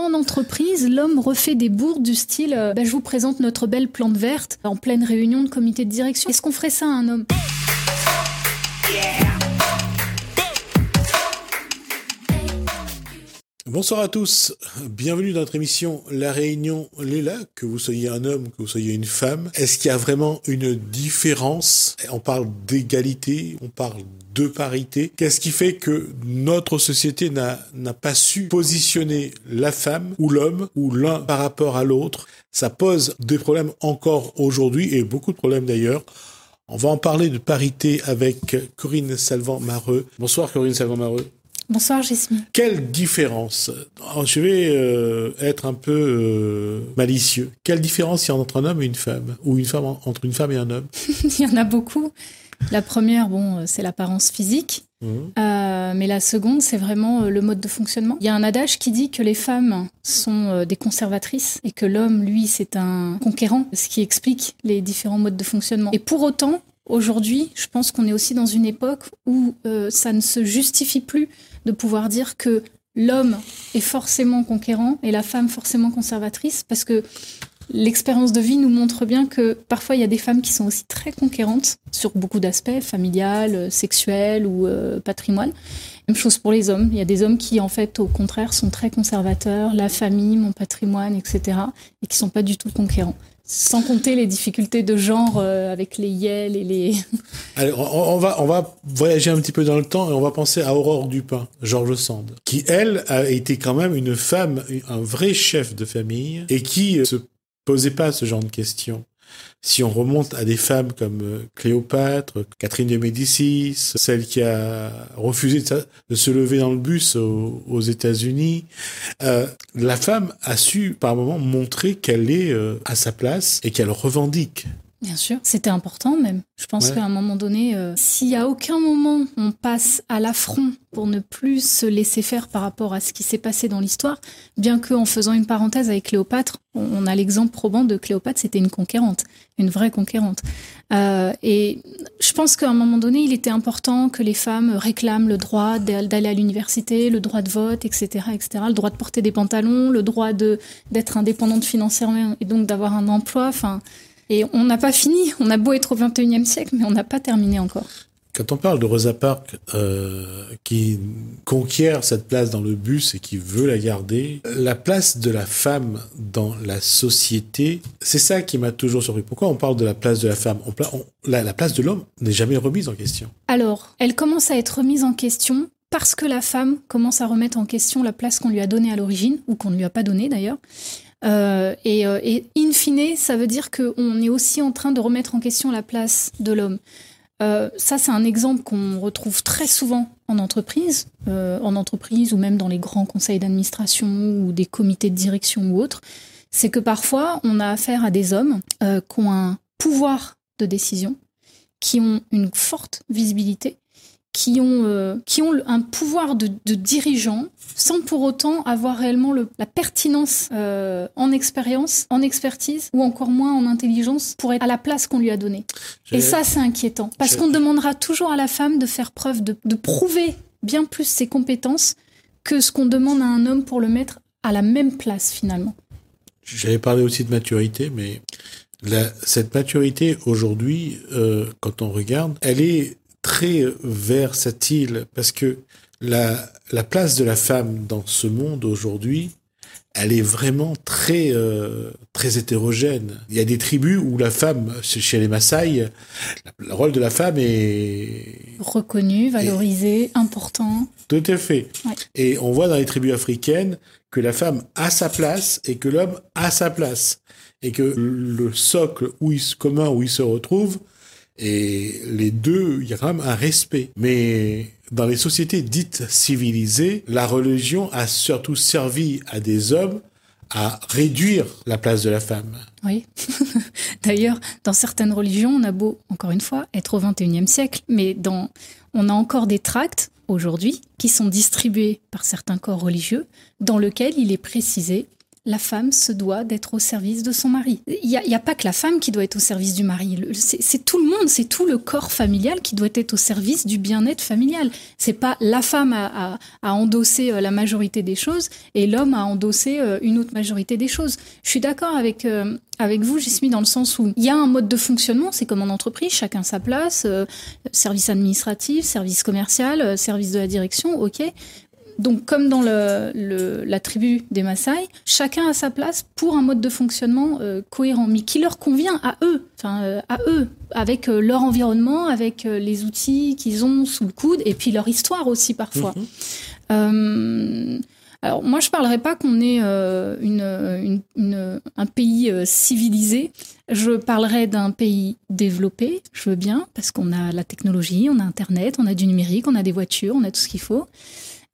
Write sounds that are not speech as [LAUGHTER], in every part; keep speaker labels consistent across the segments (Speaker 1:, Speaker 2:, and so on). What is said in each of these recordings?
Speaker 1: en entreprise, l'homme refait des bourdes du style euh, bah, je vous présente notre belle plante verte en pleine réunion de comité de direction. Est-ce qu'on ferait ça à un homme?
Speaker 2: Bonsoir à tous, bienvenue dans notre émission La Réunion Léla, que vous soyez un homme, que vous soyez une femme. Est-ce qu'il y a vraiment une différence? On parle d'égalité, on parle de parité. Qu'est-ce qui fait que notre société n'a pas su positionner la femme ou l'homme ou l'un par rapport à l'autre? Ça pose des problèmes encore aujourd'hui et beaucoup de problèmes d'ailleurs. On va en parler de parité avec Corinne Salvant-Mareux. Bonsoir Corinne Salvant-Mareux.
Speaker 1: Bonsoir Jasmine.
Speaker 2: Quelle différence Je vais euh, être un peu euh, malicieux. Quelle différence il y a entre un homme et une femme Ou une femme entre une femme et un homme? [LAUGHS]
Speaker 1: Il y en a beaucoup. La première, bon, c'est l'apparence physique. Mmh. Euh, mais la seconde, c'est vraiment le mode de fonctionnement. Il y a un adage qui dit que les femmes sont des conservatrices et que l'homme, lui, c'est un conquérant, ce qui explique les différents modes de fonctionnement. Et pour autant, aujourd'hui, je pense qu'on est aussi dans une époque où ça ne se justifie plus de pouvoir dire que l'homme est forcément conquérant et la femme forcément conservatrice, parce que l'expérience de vie nous montre bien que parfois il y a des femmes qui sont aussi très conquérantes sur beaucoup d'aspects, familial, sexuel ou euh, patrimoine. Même chose pour les hommes. Il y a des hommes qui, en fait, au contraire, sont très conservateurs, la famille, mon patrimoine, etc., et qui sont pas du tout conquérants. Sans compter les difficultés de genre euh, avec les yels et les. [LAUGHS]
Speaker 2: Alors, on, va, on va voyager un petit peu dans le temps et on va penser à Aurore Dupin, Georges Sand, qui, elle, a été quand même une femme, un vrai chef de famille et qui se posait pas ce genre de questions. Si on remonte à des femmes comme euh, Cléopâtre, Catherine de Médicis, celle qui a refusé de se lever dans le bus aux, États-Unis, euh, la femme a su par moments montrer qu'elle est euh, à sa place et qu'elle revendique.
Speaker 1: Bien sûr, c'était important même. Je pense qu'à un moment donné, s'il y a aucun moment on passe à l'affront pour ne plus se laisser faire par rapport à ce qui s'est passé dans l'histoire, bien qu'en faisant une parenthèse avec Cléopâtre, on a l'exemple probant de Cléopâtre, c'était une conquérante, une vraie conquérante. Euh, et je pense qu'à un moment donné, il était important que les femmes réclament le droit d'aller à l'université, le droit de vote, etc., etc., le droit de porter des pantalons, le droit de d'être indépendante financièrement et donc d'avoir un emploi. Enfin, et on n'a pas fini. On a beau être au 21e siècle, mais on n'a pas terminé encore.
Speaker 2: Quand on parle de Rosa Parks euh, qui conquiert cette place dans le bus et qui veut la garder, la place de la femme dans la société, c'est ça qui m'a toujours surpris. Pourquoi on parle de la place de la femme la, place de l'homme n'est jamais remise en question.
Speaker 1: Alors, elle commence à être remise en question parce que la femme commence à remettre en question la place qu'on lui a donnée à l'origine, ou qu'on ne lui a pas donnée d'ailleurs. Euh, et, euh, et, in fine, ça veut dire qu'on est aussi en train de remettre en question la place de l'homme. Euh, ça, c'est un exemple qu'on retrouve très souvent en entreprise, en entreprise ou même dans les grands conseils d'administration ou des comités de direction ou autres. C'est que parfois, on a affaire à des hommes qui ont un pouvoir de décision, qui ont une forte visibilité qui ont, euh, qui ont un pouvoir de, de, dirigeant sans pour autant avoir réellement le, la pertinence euh, en expérience, en expertise ou encore moins en intelligence pour être à la place qu'on lui a donnée. Et ça, c'est inquiétant parce qu'on demandera toujours à la femme de faire preuve, de, de prouver bien plus ses compétences que ce qu'on demande à un homme pour le mettre à la même place finalement.
Speaker 2: J'avais parlé aussi de maturité, mais la, cette maturité aujourd'hui, euh, quand on regarde, elle est très versatile parce que la, la place de la femme dans ce monde aujourd'hui, elle est vraiment très euh, très hétérogène. Il y a des tribus où la femme, chez les Maasai, le rôle de la femme est
Speaker 1: reconnu, valorisé, important.
Speaker 2: Tout à fait. Et on voit dans les tribus africaines que la femme a sa place et que l'homme a sa place et que le socle où il, commun où ils se retrouvent et les deux, il y a quand même un respect. Mais dans les sociétés dites civilisées, la religion a surtout servi à des hommes à réduire la place de la femme.
Speaker 1: Oui. [LAUGHS] D'ailleurs, dans certaines religions, on a beau, encore une fois, être au 21e siècle, mais on a encore des tracts aujourd'hui qui sont distribués par certains corps religieux dans lesquels il est précisé la femme se doit d'être au service de son mari. Il n'y a, pas que la femme qui doit être au service du mari. C'est tout le monde, c'est tout le corps familial qui doit être au service du bien-être familial. C'est pas la femme à, endosser euh, la majorité des choses et l'homme à endosser euh, une autre majorité des choses. Je suis d'accord avec euh, avec vous, mis dans le sens où il y a un mode de fonctionnement, c'est comme en entreprise, chacun sa place, service administratif, service commercial, service de la direction, ok donc, comme dans le, la tribu des Maasai, chacun a sa place pour un mode de fonctionnement euh, cohérent, mais qui leur convient à eux, enfin euh, à eux, avec euh, leur environnement, avec les outils qu'ils ont sous le coude, et puis leur histoire aussi parfois. Mhm. alors moi, je parlerai pas qu'on est une, une, un pays civilisé. Je parlerai d'un pays développé. Je veux bien parce qu'on a la technologie, on a Internet, on a du numérique, on a des voitures, on a tout ce qu'il faut.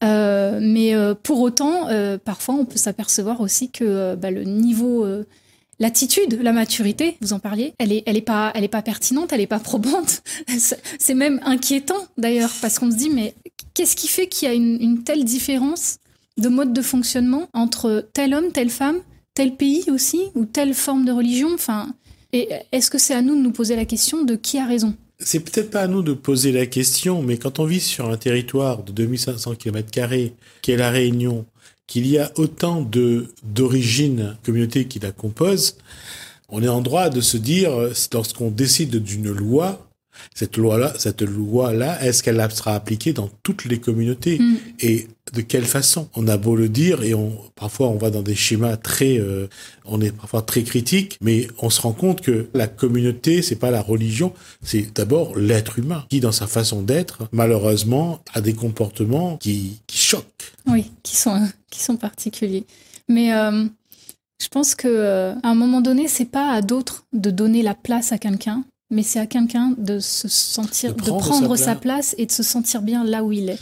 Speaker 1: Euh, mais euh, pour autant, euh, parfois, on peut s'apercevoir aussi que bah, le niveau, l'attitude, la maturité, vous en parliez, elle est, elle est pas, pas pertinente, elle est pas probante. [LAUGHS] C'est même inquiétant d'ailleurs parce qu'on se dit mais qu'est-ce qui fait qu'il y a une, telle différence de mode de fonctionnement entre tel homme, telle femme, tel pays aussi ou telle forme de religion? Enfin, est-ce que c'est à nous de nous poser la question de qui a raison?
Speaker 2: C'est peut-être pas à nous de poser la question, mais quand on vit sur un territoire de 2500 km qu'est la Réunion, qu'il y a autant de d'origines communautés qui la composent, on est en droit de se dire, lorsqu'on décide d'une loi, cette loi-là, cette loi-là, est-ce qu'elle sera appliquée dans toutes les communautés mm. et de quelle façon? On a beau le dire et on parfois on va dans des schémas très, euh, on est parfois très critique, mais on se rend compte que la communauté, c'est pas la religion, c'est d'abord l'être humain qui, dans sa façon d'être, malheureusement, a des comportements qui, qui choquent.
Speaker 1: Oui, qui sont qui sont particuliers. Mais euh, je pense que euh, à un moment donné, c'est pas à d'autres de donner la place à quelqu'un mais c'est à quelqu'un de se sentir, de prendre, sa, place. et de se sentir bien là où il est.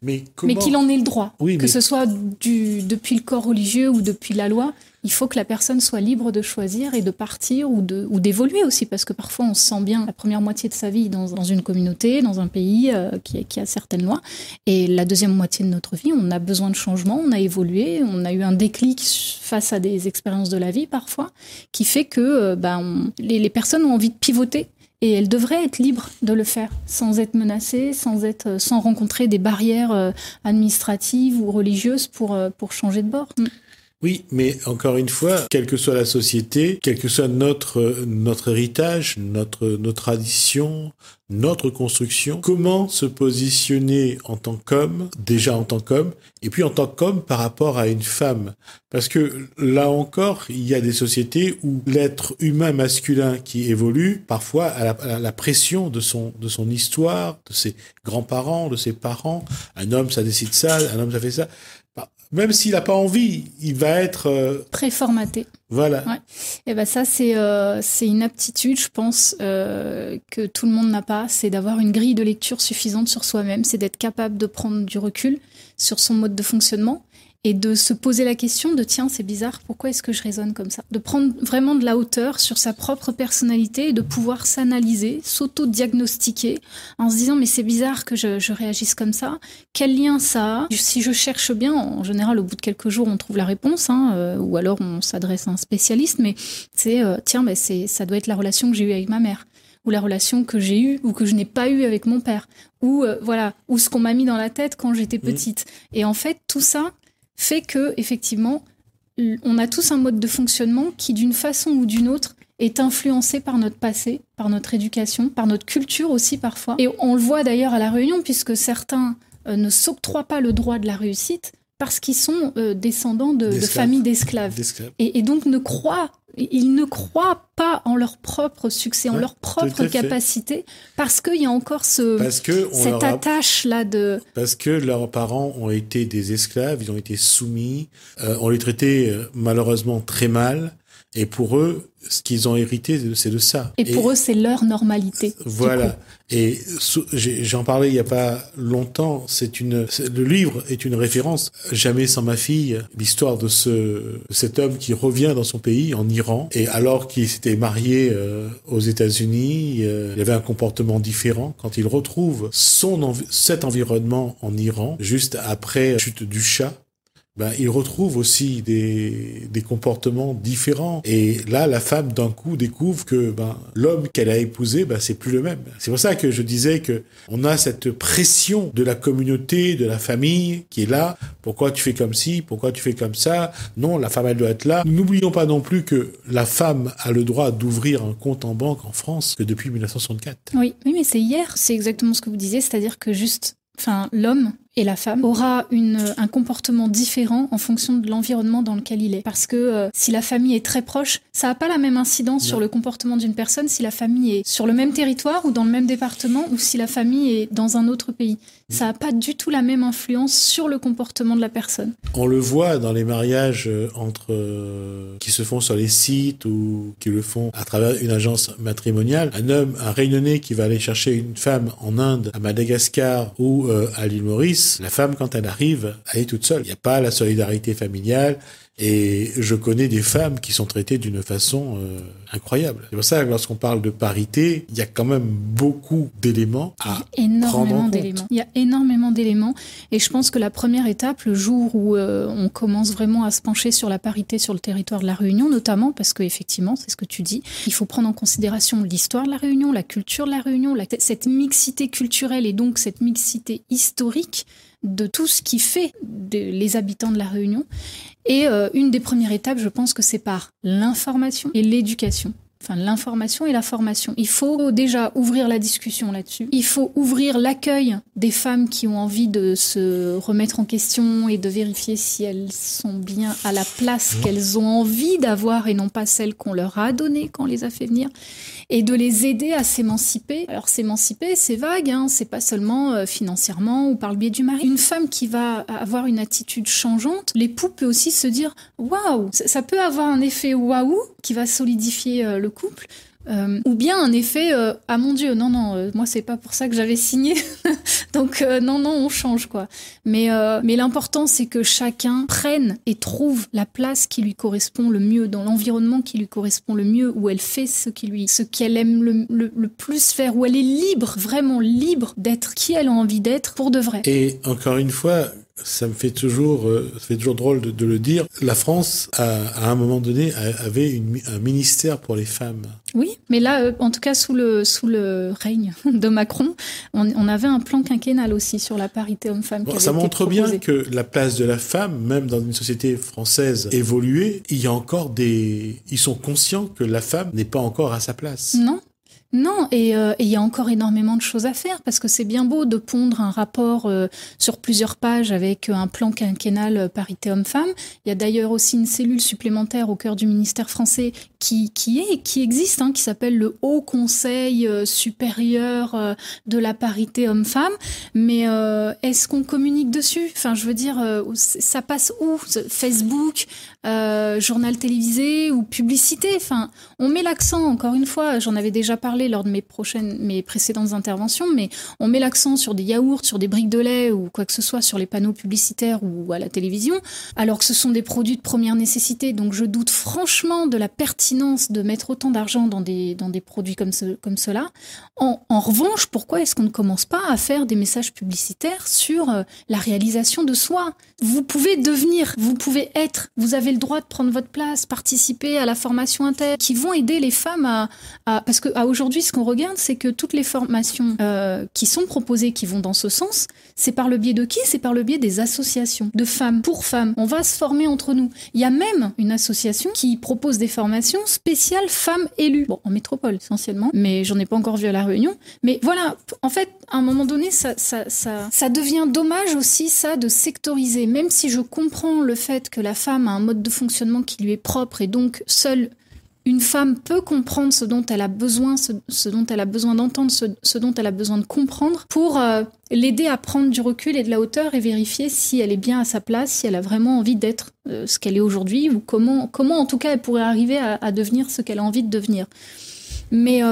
Speaker 1: Mais, qu'il en ait le droit, que ce soit du, depuis le corps religieux ou depuis la loi, il faut que la personne soit libre de choisir et de partir ou de ou d'évoluer aussi parce que parfois on se sent bien la première moitié de sa vie dans, dans une communauté, dans un pays euh, qui, qui, a certaines lois et la deuxième moitié de notre vie on a besoin de changement, on a évolué, on a eu un déclic face à des expériences de la vie parfois qui fait que euh, ben, les, les personnes ont envie de pivoter et elles devraient être libres de le faire sans être menacées, sans être, euh, sans rencontrer des barrières administratives ou religieuses pour pour changer de bord.
Speaker 2: Oui, mais encore une fois, quelle que soit la société, quel que soit notre notre héritage, notre nos traditions, notre construction, comment se positionner en tant qu'homme, déjà en tant qu'homme, et puis en tant qu'homme par rapport à une femme, parce que là encore, il y a des sociétés où l'être humain masculin qui évolue parfois à la, pression de son de son histoire, de ses grands-parents, de ses parents. Un homme, ça décide ça, un homme, ça fait ça même s'il n'a pas envie, il va être
Speaker 1: euh... préformaté.
Speaker 2: Voilà.
Speaker 1: Ouais. Et ben ça c'est euh, c'est une aptitude, je pense euh, que tout le monde n'a pas, c'est d'avoir une grille de lecture suffisante sur soi-même, c'est d'être capable de prendre du recul sur son mode de fonctionnement et de se poser la question de tiens, c'est bizarre, pourquoi est-ce que je raisonne comme ça? De prendre vraiment de la hauteur sur sa propre personnalité et de pouvoir s'analyser, s'auto-diagnostiquer en se disant mais c'est bizarre que je, réagisse comme ça, quel lien ça a? Si je cherche bien, en général au bout de quelques jours on trouve la réponse, hein, euh, ou alors on s'adresse à un spécialiste, mais c'est euh, tiens, c'est ça doit être la relation que j'ai eue avec ma mère ou la relation que j'ai eue ou que je n'ai pas eue avec mon père ou euh, voilà ou ce qu'on m'a mis dans la tête quand j'étais mmh. petite. Et en fait tout ça fait que effectivement, on a tous un mode de fonctionnement qui, d'une façon ou d'une autre, est influencé par notre passé, par notre éducation, par notre culture aussi parfois. Et on le voit d'ailleurs à la Réunion, puisque certains euh, ne s'octroient pas le droit de la réussite parce qu'ils sont euh, descendants de, familles d'esclaves. Et, donc ne croient, ils ne croient pas en leur propre succès, en leur propre capacité, parce qu'il y a encore ce, cette attache-là de...
Speaker 2: Parce que leurs parents ont été des esclaves, ils ont été soumis, euh, on les traitait euh, malheureusement très mal, et pour eux, ce qu'ils ont hérité, c'est de ça.
Speaker 1: Et pour eux, c'est leur normalité.
Speaker 2: Voilà. Et j'en parlais il y a pas longtemps. C'est une, le livre est une référence. Jamais sans ma fille, l'histoire de ce cet homme qui revient dans son pays, en Iran, et alors qu'il s'était marié euh, aux États-Unis, euh, il avait un comportement différent. Quand il retrouve son cet environnement en Iran, juste après la chute du chat, ben, il retrouve aussi des, des comportements différents. Et là, la femme, d'un coup, découvre que ben, l'homme qu'elle a épousé, ben, c'est plus le même. C'est pour ça que je disais que on a cette pression de la communauté, de la famille qui est là. Pourquoi tu fais comme ci? Pourquoi tu fais comme ça? Non, la femme, elle doit être là. N'oublions pas non plus que la femme a le droit d'ouvrir un compte en banque en France que depuis 1964.
Speaker 1: Oui, oui mais c'est hier. C'est exactement ce que vous disiez. C'est-à-dire que juste enfin l'homme et la femme aura une, un comportement différent en fonction de l'environnement dans lequel il est. Parce que euh, si la famille est très proche, ça n'a pas la même incidence sur le comportement d'une personne si la famille est sur le même territoire ou dans le même département ou si la famille est dans un autre pays. Ça n'a pas du tout la même influence sur le comportement de la personne.
Speaker 2: On le voit dans les mariages euh, entre euh, qui se font sur les sites ou qui le font à travers une agence matrimoniale. Un homme, un réunionnais qui va aller chercher une femme en Inde, à Madagascar ou à l'île Maurice, la femme, quand elle arrive, elle est toute seule. Il n'y a pas la solidarité familiale. Et je connais des femmes qui sont traitées d'une façon euh, incroyable. C'est pour ça que lorsqu'on parle de parité, il y a quand même beaucoup d'éléments à énormément d'éléments.
Speaker 1: Il y a énormément d'éléments. Et je pense que la première étape, le jour où euh, on commence vraiment à se pencher sur la parité sur le territoire de la Réunion, notamment parce que effectivement, c'est ce que tu dis, il faut prendre en considération l'histoire de la Réunion, la culture de la Réunion, cette mixité culturelle et donc cette mixité historique de tout ce qui fait les habitants de la Réunion. Et euh, une des premières étapes, je pense que c'est par l'information et l'éducation enfin l'information et la formation. Il faut déjà ouvrir la discussion là-dessus. Il faut ouvrir l'accueil des femmes qui ont envie de se remettre en question et de vérifier si elles sont bien à la place qu'elles ont envie d'avoir et non pas celle qu'on leur a donnée quand on les a fait venir et de les aider à s'émanciper. Alors s'émanciper, c'est vague, hein, c'est pas seulement euh, financièrement ou par le biais du mari. Une femme qui va avoir une attitude changeante, l'époux peut aussi se dire waouh, ça peut avoir un effet waouh qui va solidifier euh, le couple. Euh, ou bien un effet euh, ah mon dieu non non euh, moi c'est pas pour ça que j'avais signé. [LAUGHS] Donc non non on change quoi mais mais l'important c'est que chacun prenne et trouve la place qui lui correspond le mieux dans l'environnement qui lui correspond le mieux où elle fait ce qui lui ce qu'elle aime le, le, plus faire où elle est libre vraiment libre d'être qui elle a envie d'être pour de vrai.
Speaker 2: Et encore une fois ça me fait toujours, euh, ça fait toujours drôle de, de, le dire. La France, a, à un moment donné, avait une, un ministère pour les femmes.
Speaker 1: Oui, mais là, euh, en tout cas, sous le, sous le règne [LAUGHS] de Macron, on, on avait un plan quinquennal aussi sur la parité homme-femme.
Speaker 2: Bon, ça montre bien que la place de la femme, même dans une société française évoluée, il y a encore des, ils sont conscients que la femme n'est pas encore à sa place.
Speaker 1: Non, non, euh, et il y a encore énormément de choses à faire parce que c'est bien beau de pondre un rapport euh, sur plusieurs pages avec un plan quinquennal euh, parité homme-femme. Il y a d'ailleurs aussi une cellule supplémentaire au cœur du ministère français qui, qui est qui existe, hein, qui s'appelle le Haut Conseil supérieur de la parité homme-femme. Mais est-ce qu'on communique dessus? Enfin, je veux dire, ça passe où? Facebook, journal télévisé ou publicité? Enfin, on met l'accent. Encore une fois, j'en avais déjà parlé lors de mes prochaines, mes précédentes interventions, mais on met l'accent sur des yaourts, sur des briques de lait ou quoi que ce soit sur les panneaux publicitaires ou à la télévision, alors que ce sont des produits de première nécessité. Donc je doute franchement de la pertinence de mettre autant d'argent dans des, dans des produits comme, comme cela. En, revanche, pourquoi est-ce qu'on ne commence pas à faire des messages publicitaires sur euh, la réalisation de soi? Vous pouvez devenir, vous pouvez être, vous avez le droit de prendre votre place, participer à la formation interne, qui vont aider les femmes à, à parce que à aujourd'hui aujourd'hui, ce qu'on regarde, c'est que toutes les formations euh, qui sont proposées, qui vont dans ce sens, c'est par le biais de qui? C'est par le biais des associations de femmes pour femmes. On va se former entre nous. Il y a même une association qui propose des formations spéciales femmes élues. Bon, en métropole essentiellement, mais j'en ai pas encore vu à la Réunion. Mais voilà, en fait, à un moment donné, ça, ça, ça, ça devient dommage aussi ça de sectoriser. Même si je comprends le fait que la femme a un mode de fonctionnement qui lui est propre et donc seule une femme peut comprendre ce dont elle a besoin, ce, dont elle a besoin d'entendre, ce, dont elle a besoin de comprendre pour euh, l'aider à prendre du recul et de la hauteur et vérifier si elle est bien à sa place, si elle a vraiment envie d'être euh, ce qu'elle est aujourd'hui ou comment, comment en tout cas elle pourrait arriver à, devenir ce qu'elle a envie de devenir. Mais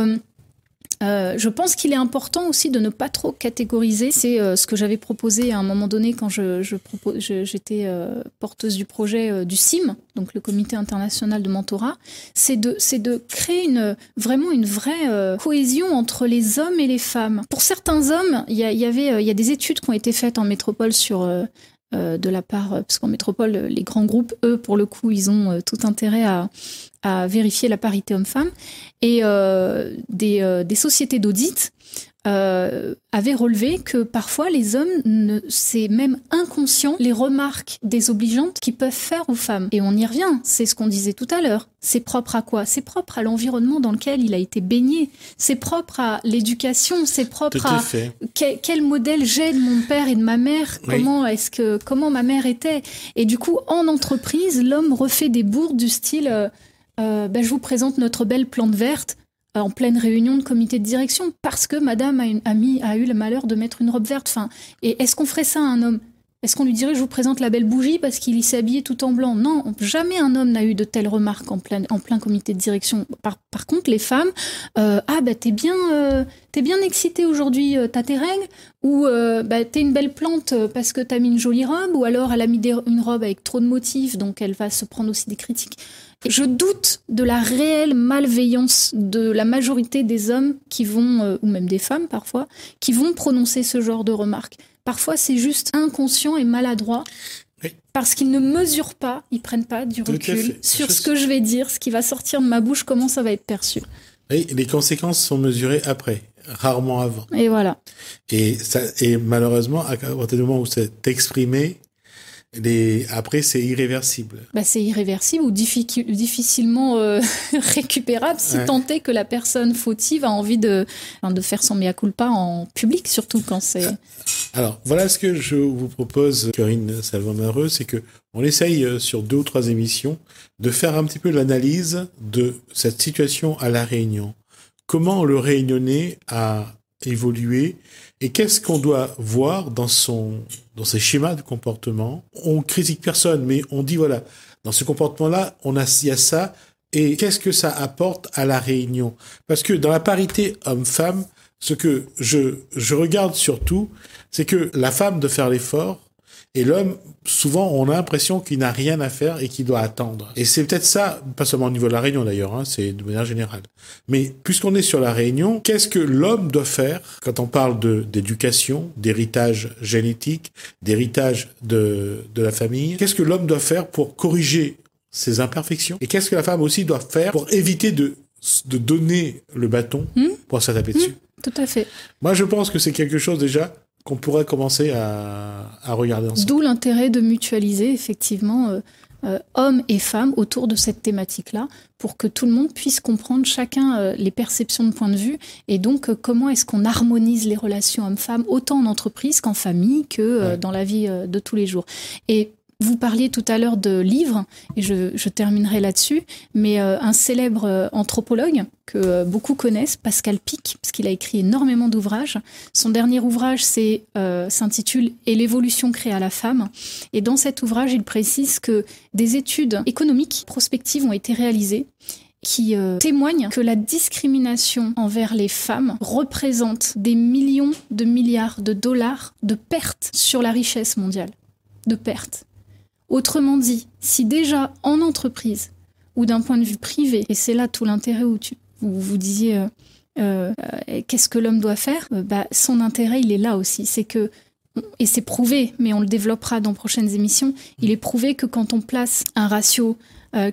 Speaker 1: euh, je pense qu'il est important aussi de ne pas trop catégoriser. C'est euh, ce que j'avais proposé à un moment donné quand j'étais euh, porteuse du projet du CIM, donc le Comité international de mentorat. C'est de, créer vraiment une vraie cohésion entre les hommes et les femmes. Pour certains hommes, il y, y avait, il y a des études qui ont été faites en métropole sur de la part, parce qu'en métropole, les grands groupes, eux, pour le coup, ils ont tout intérêt à, à vérifier la parité homme-femme, et des, des sociétés d'audit euh, avait relevé que parfois les hommes, c'est même inconscient, les remarques désobligeantes qu'ils peuvent faire aux femmes. Et on y revient, c'est ce qu'on disait tout à l'heure. C'est propre à quoi? C'est propre à l'environnement dans lequel il a été baigné. C'est propre à l'éducation. C'est propre à, quel, modèle j'ai de mon père et de ma mère? Comment est-ce que comment ma mère était? Et du coup, en entreprise, l'homme refait des bourdes du style. Euh, euh, ben, je vous présente notre belle plante verte en pleine réunion de comité de direction parce que madame a, eu le malheur de mettre une robe verte. Et est-ce qu'on ferait ça à un homme? Est-ce qu'on lui dirait je vous présente la belle bougie parce qu'il s'est habillé tout en blanc? Non, jamais un homme n'a eu de telles remarques en plein, comité de direction. Par, contre, les femmes, euh, ah bah t'es bien, euh, bien excitée aujourd'hui, euh, t'as tes règles Ou bah t'es une belle plante parce que t'as mis une jolie robe Ou alors elle a mis une robe avec trop de motifs, donc elle va se prendre aussi des critiques. Je doute de la réelle malveillance de la majorité des hommes qui vont, euh, ou même des femmes parfois, qui vont prononcer ce genre de remarques. Parfois, c'est juste inconscient et maladroit. Parce qu'ils ne mesurent pas, ils prennent pas du recul sur ce que je vais dire, ce qui va sortir de ma bouche, comment ça va être perçu.
Speaker 2: Oui, les conséquences sont mesurées après, rarement avant.
Speaker 1: Et voilà.
Speaker 2: Et, ça, et malheureusement, à partir du moment où c'est exprimé, après, c'est irréversible.
Speaker 1: Bah, c'est irréversible ou difficilement euh, [LAUGHS] récupérable si tant est que la personne fautive a envie de, de faire son mea culpa en public, surtout quand c'est.
Speaker 2: Alors, voilà ce que je vous propose, Corinne Salvamareux, c'est que on essaye euh, sur deux ou trois émissions de faire un petit peu l'analyse de cette situation à La Réunion. Comment le Réunionnais a évolué et qu'est-ce qu'on doit voir dans son dans ses schémas de comportement? On critique personne, mais on dit voilà, dans ce comportement-là, on a il y a ça et qu'est-ce que ça apporte à la réunion? Parce que dans la parité homme-femme, ce que je je regarde surtout, c'est que la femme doit faire l'effort et l'homme, souvent, on a l'impression qu'il n'a rien à faire et qu'il doit attendre. Et c'est peut-être ça, pas seulement au niveau de la Réunion d'ailleurs, hein, c'est de manière générale. Mais puisqu'on est sur la Réunion, qu'est-ce que l'homme doit faire quand on parle d'éducation, d'héritage génétique, d'héritage de, de la famille? Qu'est-ce que l'homme doit faire pour corriger ses imperfections? Et qu'est-ce que la femme aussi doit faire pour éviter de de donner le bâton hmm pour se taper dessus?
Speaker 1: Hmm, tout à fait.
Speaker 2: Moi, je pense que c'est quelque chose déjà qu'on pourrait commencer à, regarder ensemble.
Speaker 1: D'où l'intérêt de mutualiser effectivement euh, euh, hommes et femmes autour de cette thématique-là, pour que tout le monde puisse comprendre chacun euh, les perceptions de point de vue et donc comment est-ce qu'on harmonise les relations hommes-femmes autant en entreprise qu'en famille que dans la vie de tous les jours. Et vous parliez tout à l'heure de livres, et je, terminerai là-dessus, mais euh, un célèbre euh, anthropologue que euh, beaucoup connaissent, Pascal Pic, parce qu'il a écrit énormément d'ouvrages. Son dernier ouvrage s'intitule Et l'évolution créa la femme. Et dans cet ouvrage, il précise que des études économiques prospectives ont été réalisées qui témoignent que la discrimination envers les femmes représente des millions de milliards de dollars de pertes sur la richesse mondiale. De pertes. Autrement dit, si déjà en entreprise ou d'un point de vue privé, et c'est là tout l'intérêt où tu, vous, vous disiez euh, euh, qu'est-ce que l'homme doit faire, euh, bah, son intérêt il est là aussi, c'est que et c'est prouvé, mais on le développera dans prochaines émissions, il est prouvé que quand on place un ratio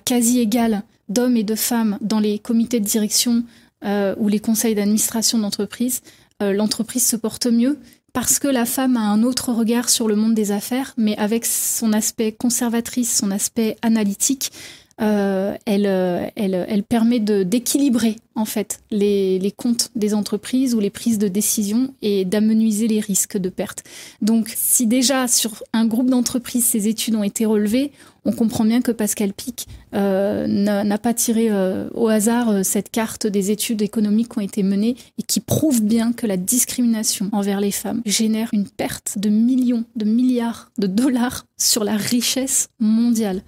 Speaker 1: quasi égal d'hommes et de femmes dans les comités de direction ou les conseils d'administration d'entreprise, l'entreprise se porte mieux parce que la femme a un autre regard sur le monde des affaires, mais avec son aspect conservatrice, son aspect analytique, euh, elle, euh, elle, elle, permet d'équilibrer en fait les, les, comptes des entreprises ou les prises de décision et d'amenuiser les risques de perte. Donc, si déjà sur un groupe d'entreprises ces études ont été relevées, on comprend bien que Pascal Pic euh, n'a pas tiré euh, au hasard euh, cette carte des études économiques qui ont été menées et qui prouvent bien que la discrimination envers les femmes génère une perte de millions, de milliards de dollars sur la richesse mondiale.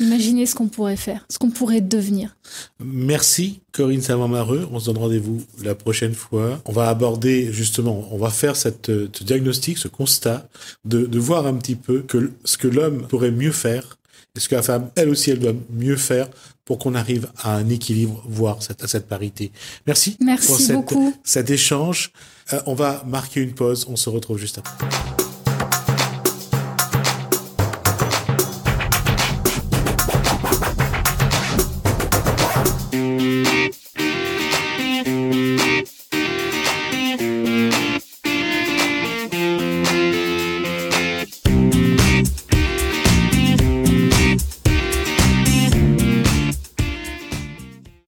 Speaker 1: Imaginez ce qu'on pourrait faire, ce qu'on pourrait devenir.
Speaker 2: Merci Corinne Savant-Mareux. On se donne rendez-vous la prochaine fois. On va aborder justement, on va faire cette, ce diagnostic, ce constat, de, de voir un petit peu que ce que l'homme pourrait mieux faire est-ce que la femme, elle aussi, elle doit mieux faire pour qu'on arrive à un équilibre, voire cette, à cette parité Merci,
Speaker 1: Merci
Speaker 2: pour
Speaker 1: beaucoup.
Speaker 2: cet échange. Euh, on va marquer une pause. On se retrouve juste après.